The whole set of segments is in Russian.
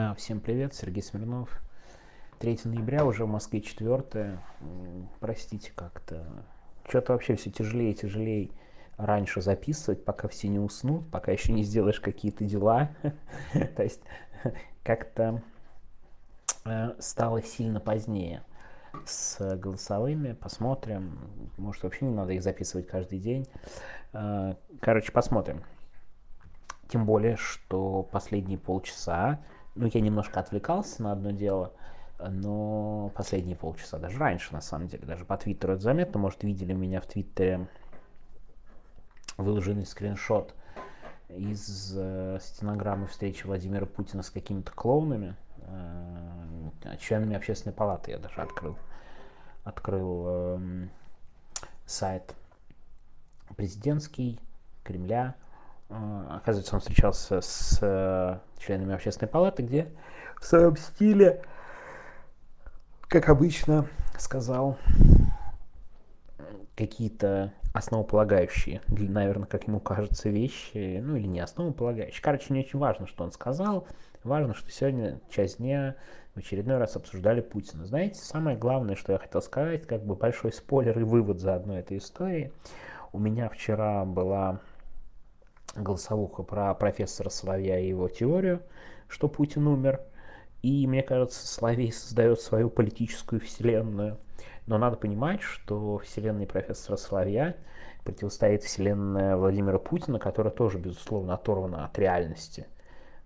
А, всем привет, Сергей Смирнов. 3 ноября, уже в Москве 4. Простите как-то. Что-то вообще все тяжелее и тяжелее раньше записывать, пока все не уснут, пока еще не сделаешь какие-то дела. То есть как-то э, стало сильно позднее с голосовыми. Посмотрим. Может, вообще не надо их записывать каждый день. Э, короче, посмотрим. Тем более, что последние полчаса ну, я немножко отвлекался на одно дело, но последние полчаса, даже раньше, на самом деле, даже по Твиттеру это заметно, может, видели меня в Твиттере выложенный скриншот из э, стенограммы встречи Владимира Путина с какими-то клоунами, э, членами общественной палаты я даже открыл, открыл э, сайт президентский, Кремля, оказывается, он встречался с э, членами общественной палаты, где в своем стиле, как обычно, сказал какие-то основополагающие, наверное, как ему кажется, вещи, ну или не основополагающие. Короче, не очень важно, что он сказал. Важно, что сегодня часть дня в очередной раз обсуждали Путина. Знаете, самое главное, что я хотел сказать, как бы большой спойлер и вывод за одной этой истории. У меня вчера была голосовуха про профессора Соловья и его теорию, что Путин умер. И мне кажется, Соловей создает свою политическую вселенную. Но надо понимать, что вселенная профессора Соловья противостоит вселенная Владимира Путина, которая тоже, безусловно, оторвана от реальности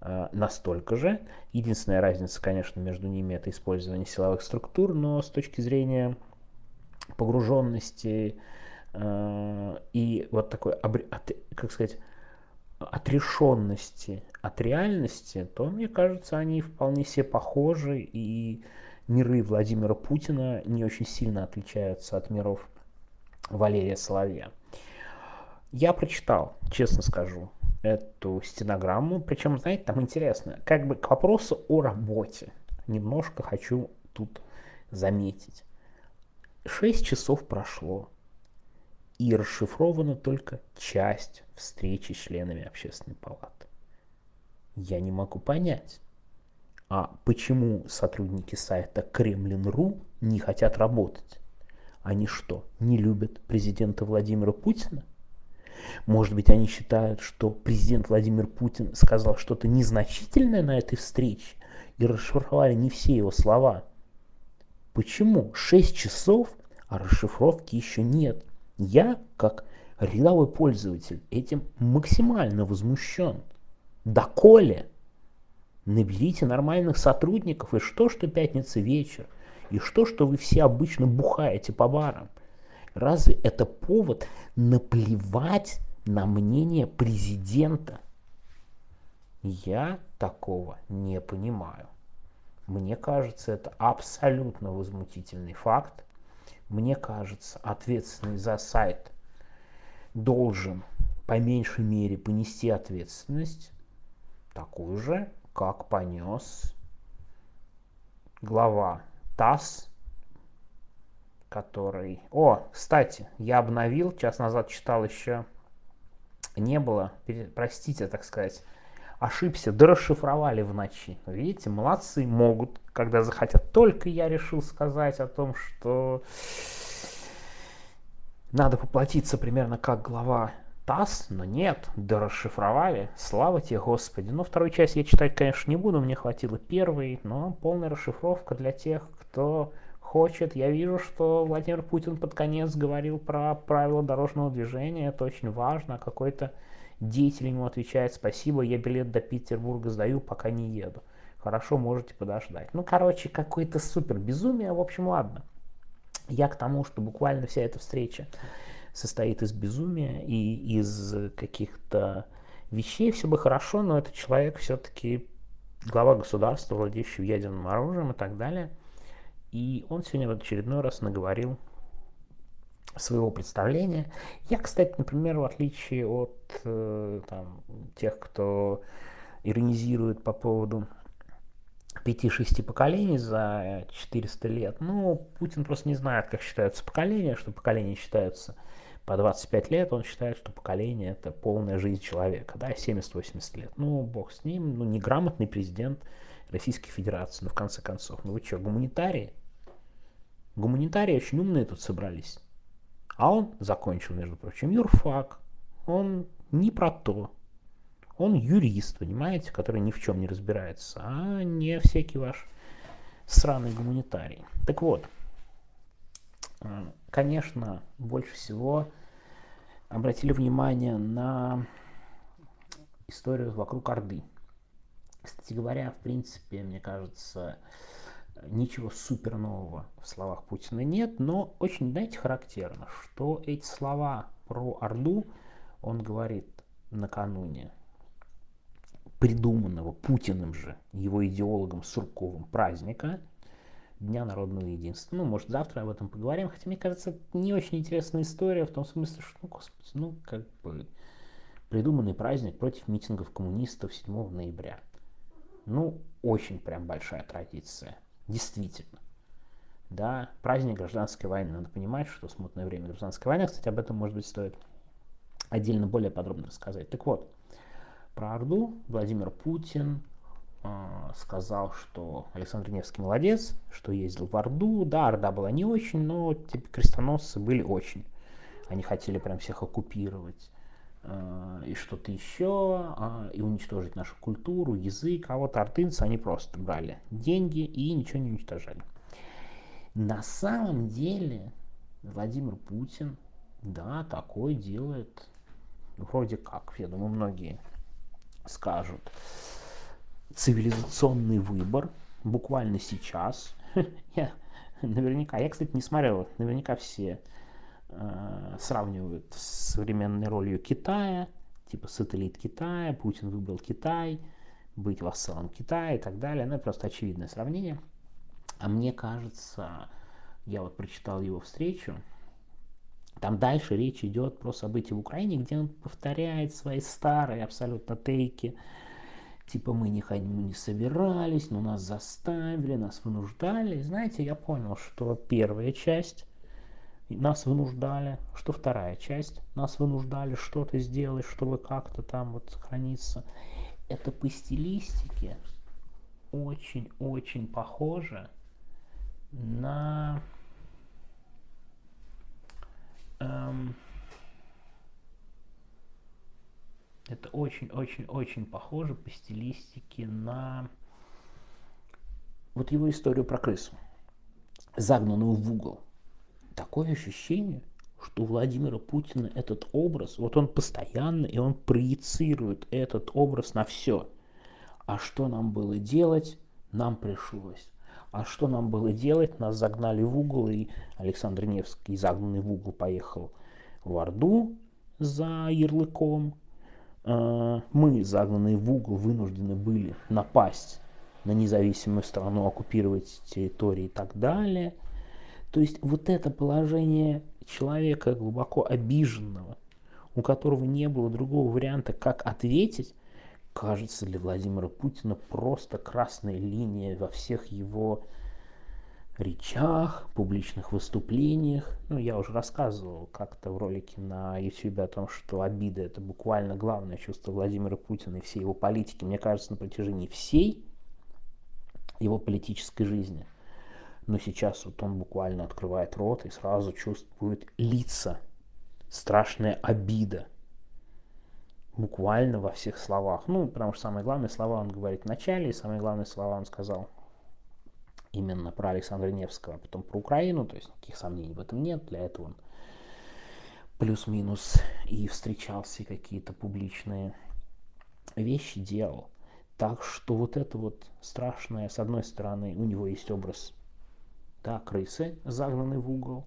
э, настолько же. Единственная разница, конечно, между ними это использование силовых структур, но с точки зрения погруженности э, и вот такой, как сказать, отрешенности от реальности, то, мне кажется, они вполне себе похожи, и миры Владимира Путина не очень сильно отличаются от миров Валерия Соловья. Я прочитал, честно скажу, эту стенограмму, причем, знаете, там интересно, как бы к вопросу о работе немножко хочу тут заметить. Шесть часов прошло, и расшифрована только часть встречи с членами общественной палаты. Я не могу понять, а почему сотрудники сайта Кремлин.ру не хотят работать? Они что, не любят президента Владимира Путина? Может быть, они считают, что президент Владимир Путин сказал что-то незначительное на этой встрече и расшифровали не все его слова? Почему? Шесть часов, а расшифровки еще нет. Я, как рядовой пользователь, этим максимально возмущен. Доколе? Наберите нормальных сотрудников, и что, что пятница вечер, и что, что вы все обычно бухаете по барам. Разве это повод наплевать на мнение президента? Я такого не понимаю. Мне кажется, это абсолютно возмутительный факт. Мне кажется, ответственный за сайт должен по меньшей мере понести ответственность такую же, как понес глава ТАСС, который... О, кстати, я обновил, час назад читал еще, не было, простите, так сказать, ошибся, да расшифровали в ночи. Видите, молодцы, могут, когда захотят. Только я решил сказать о том, что надо поплатиться примерно как глава ТАСС, но нет, да расшифровали. Слава тебе, Господи. Ну, вторую часть я читать, конечно, не буду, мне хватило первой, но полная расшифровка для тех, кто хочет. Я вижу, что Владимир Путин под конец говорил про правила дорожного движения, это очень важно, какой-то Деятель ему отвечает, спасибо, я билет до Петербурга сдаю, пока не еду. Хорошо, можете подождать. Ну, короче, какое-то супер безумие. В общем, ладно. Я к тому, что буквально вся эта встреча состоит из безумия и из каких-то вещей. Все бы хорошо, но этот человек все-таки глава государства, владеющий ядерным оружием и так далее. И он сегодня в очередной раз наговорил своего представления. Я, кстати, например, в отличие от э, там, тех, кто иронизирует по поводу 5-6 поколений за 400 лет, ну, Путин просто не знает, как считаются поколения, что поколения считаются по 25 лет, он считает, что поколение это полная жизнь человека, да, 70-80 лет. Ну, бог с ним, ну, неграмотный президент Российской Федерации. Ну, в конце концов, ну вы что, гуманитарии? Гуманитарии очень умные тут собрались. А он закончил, между прочим, юрфак. Он не про то. Он юрист, понимаете, который ни в чем не разбирается, а не всякий ваш сраный гуманитарий. Так вот, конечно, больше всего обратили внимание на историю вокруг Орды. Кстати говоря, в принципе, мне кажется, ничего супер нового в словах Путина нет, но очень, знаете, характерно, что эти слова про Орду он говорит накануне придуманного Путиным же, его идеологом Сурковым праздника Дня народного единства. Ну, может, завтра об этом поговорим, хотя, мне кажется, не очень интересная история, в том смысле, что, ну, господи, ну, как бы придуманный праздник против митингов коммунистов 7 ноября. Ну, очень прям большая традиция. Действительно. Да, праздник гражданской войны. Надо понимать, что смутное время гражданской войны. Кстати, об этом, может быть, стоит отдельно более подробно рассказать. Так вот, про Орду Владимир Путин э, сказал, что Александр Невский молодец, что ездил в Орду. Да, Орда была не очень, но типа крестоносцы были очень. Они хотели прям всех оккупировать и что-то еще, э, и уничтожить нашу культуру, язык. А вот ордынцы, они просто брали деньги и ничего не уничтожали. На самом деле Владимир Путин, да, такое делает вроде как, я думаю, многие скажут, цивилизационный выбор буквально сейчас. я наверняка, я, кстати, не смотрел, наверняка все э, сравнивают с современной ролью Китая, типа сателлит Китая, Путин выбрал Китай, быть вассалом Китая и так далее. Ну, это просто очевидное сравнение. А мне кажется, я вот прочитал его встречу, там дальше речь идет про события в Украине, где он повторяет свои старые абсолютно тейки. Типа мы не, мы не собирались, но нас заставили, нас вынуждали. И знаете, я понял, что первая часть нас вынуждали, что вторая часть нас вынуждали что-то сделать, чтобы как-то там вот сохраниться. Это по стилистике очень-очень похоже на Эм, это очень-очень-очень похоже по стилистике на вот его историю про крысу, загнанную в угол. Такое ощущение, что у Владимира Путина этот образ, вот он постоянно, и он проецирует этот образ на все. А что нам было делать? Нам пришлось. А что нам было делать? Нас загнали в угол, и Александр Невский, загнанный в угол, поехал в Орду за ярлыком. А, мы, загнанные в угол, вынуждены были напасть на независимую страну, оккупировать территории и так далее. То есть вот это положение человека глубоко обиженного, у которого не было другого варианта, как ответить, кажется для Владимира Путина просто красная линия во всех его речах, публичных выступлениях. Ну, я уже рассказывал как-то в ролике на YouTube о том, что обида – это буквально главное чувство Владимира Путина и всей его политики, мне кажется, на протяжении всей его политической жизни. Но сейчас вот он буквально открывает рот и сразу чувствует лица, страшная обида – буквально во всех словах. Ну, потому что самые главные слова он говорит в начале, и самые главные слова он сказал именно про Александра Невского, а потом про Украину, то есть никаких сомнений в этом нет, для этого он плюс-минус и встречался, и какие-то публичные вещи делал. Так что вот это вот страшное, с одной стороны, у него есть образ да, крысы, загнанный в угол.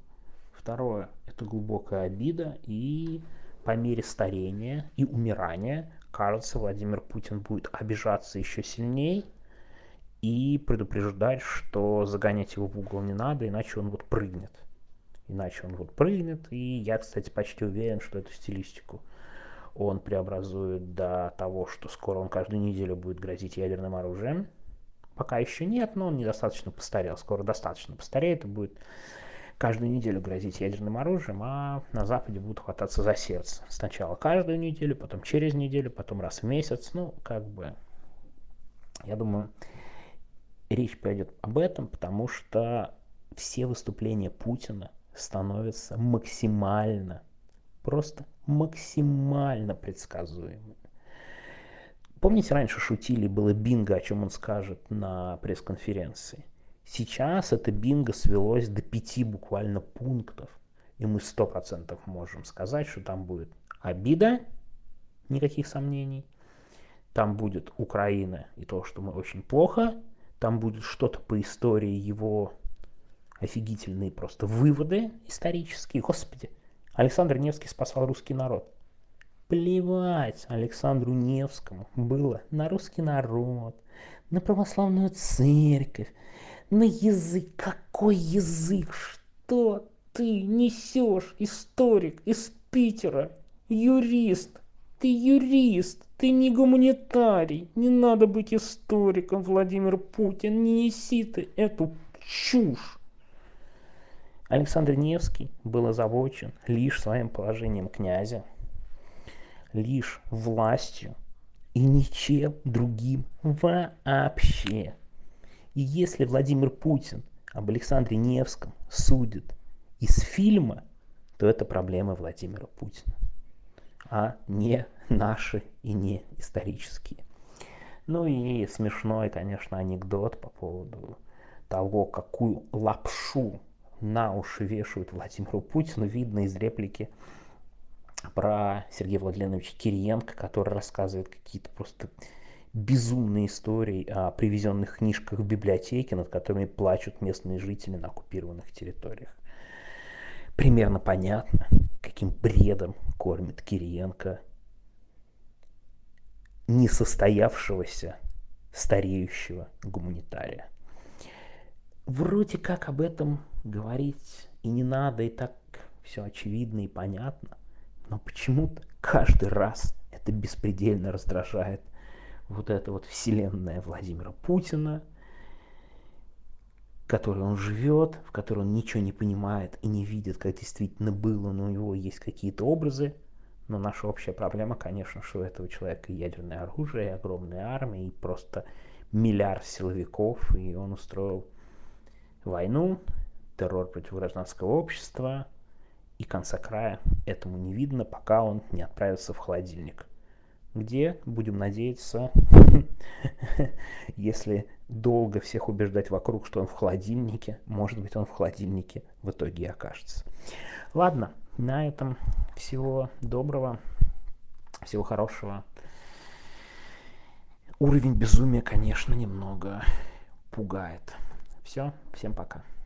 Второе, это глубокая обида и по мере старения и умирания, кажется, Владимир Путин будет обижаться еще сильнее и предупреждать, что загонять его в угол не надо, иначе он вот прыгнет. Иначе он вот прыгнет, и я, кстати, почти уверен, что эту стилистику он преобразует до того, что скоро он каждую неделю будет грозить ядерным оружием. Пока еще нет, но он недостаточно постарел. Скоро достаточно постареет и будет каждую неделю грозить ядерным оружием, а на Западе будут хвататься за сердце. Сначала каждую неделю, потом через неделю, потом раз в месяц. Ну, как бы, я думаю, речь пойдет об этом, потому что все выступления Путина становятся максимально, просто максимально предсказуемыми. Помните, раньше шутили, было бинго, о чем он скажет на пресс-конференции. Сейчас это бинго свелось до пяти буквально пунктов. И мы сто процентов можем сказать, что там будет обида, никаких сомнений. Там будет Украина и то, что мы очень плохо. Там будет что-то по истории его офигительные просто выводы исторические. Господи, Александр Невский спасал русский народ. Плевать Александру Невскому было на русский народ, на православную церковь, на язык. Какой язык? Что ты несешь, историк из Питера, юрист? Ты юрист, ты не гуманитарий. Не надо быть историком, Владимир Путин. Не неси ты эту чушь. Александр Невский был озабочен лишь своим положением князя, лишь властью и ничем другим вообще. И если Владимир Путин об Александре Невском судит из фильма, то это проблема Владимира Путина а не наши и не исторические. Ну и смешной, конечно, анекдот по поводу того, какую лапшу на уши вешают Владимиру Путину, видно из реплики про Сергея Владимировича Кириенко, который рассказывает какие-то просто безумные истории о привезенных книжках в библиотеке, над которыми плачут местные жители на оккупированных территориях. Примерно понятно, каким бредом кормит Кириенко несостоявшегося стареющего гуманитария. Вроде как об этом говорить и не надо, и так все очевидно и понятно, но почему-то каждый раз это беспредельно раздражает вот эта вот вселенная Владимира Путина, которой он живет, в которой он ничего не понимает и не видит, как действительно было, но у него есть какие-то образы. Но наша общая проблема, конечно, что у этого человека ядерное оружие, огромная армия и просто миллиард силовиков, и он устроил войну, террор против гражданского общества, и конца края этому не видно, пока он не отправится в холодильник где, будем надеяться, если долго всех убеждать вокруг, что он в холодильнике, может быть, он в холодильнике в итоге и окажется. Ладно, на этом всего доброго, всего хорошего. Уровень безумия, конечно, немного пугает. Все, всем пока.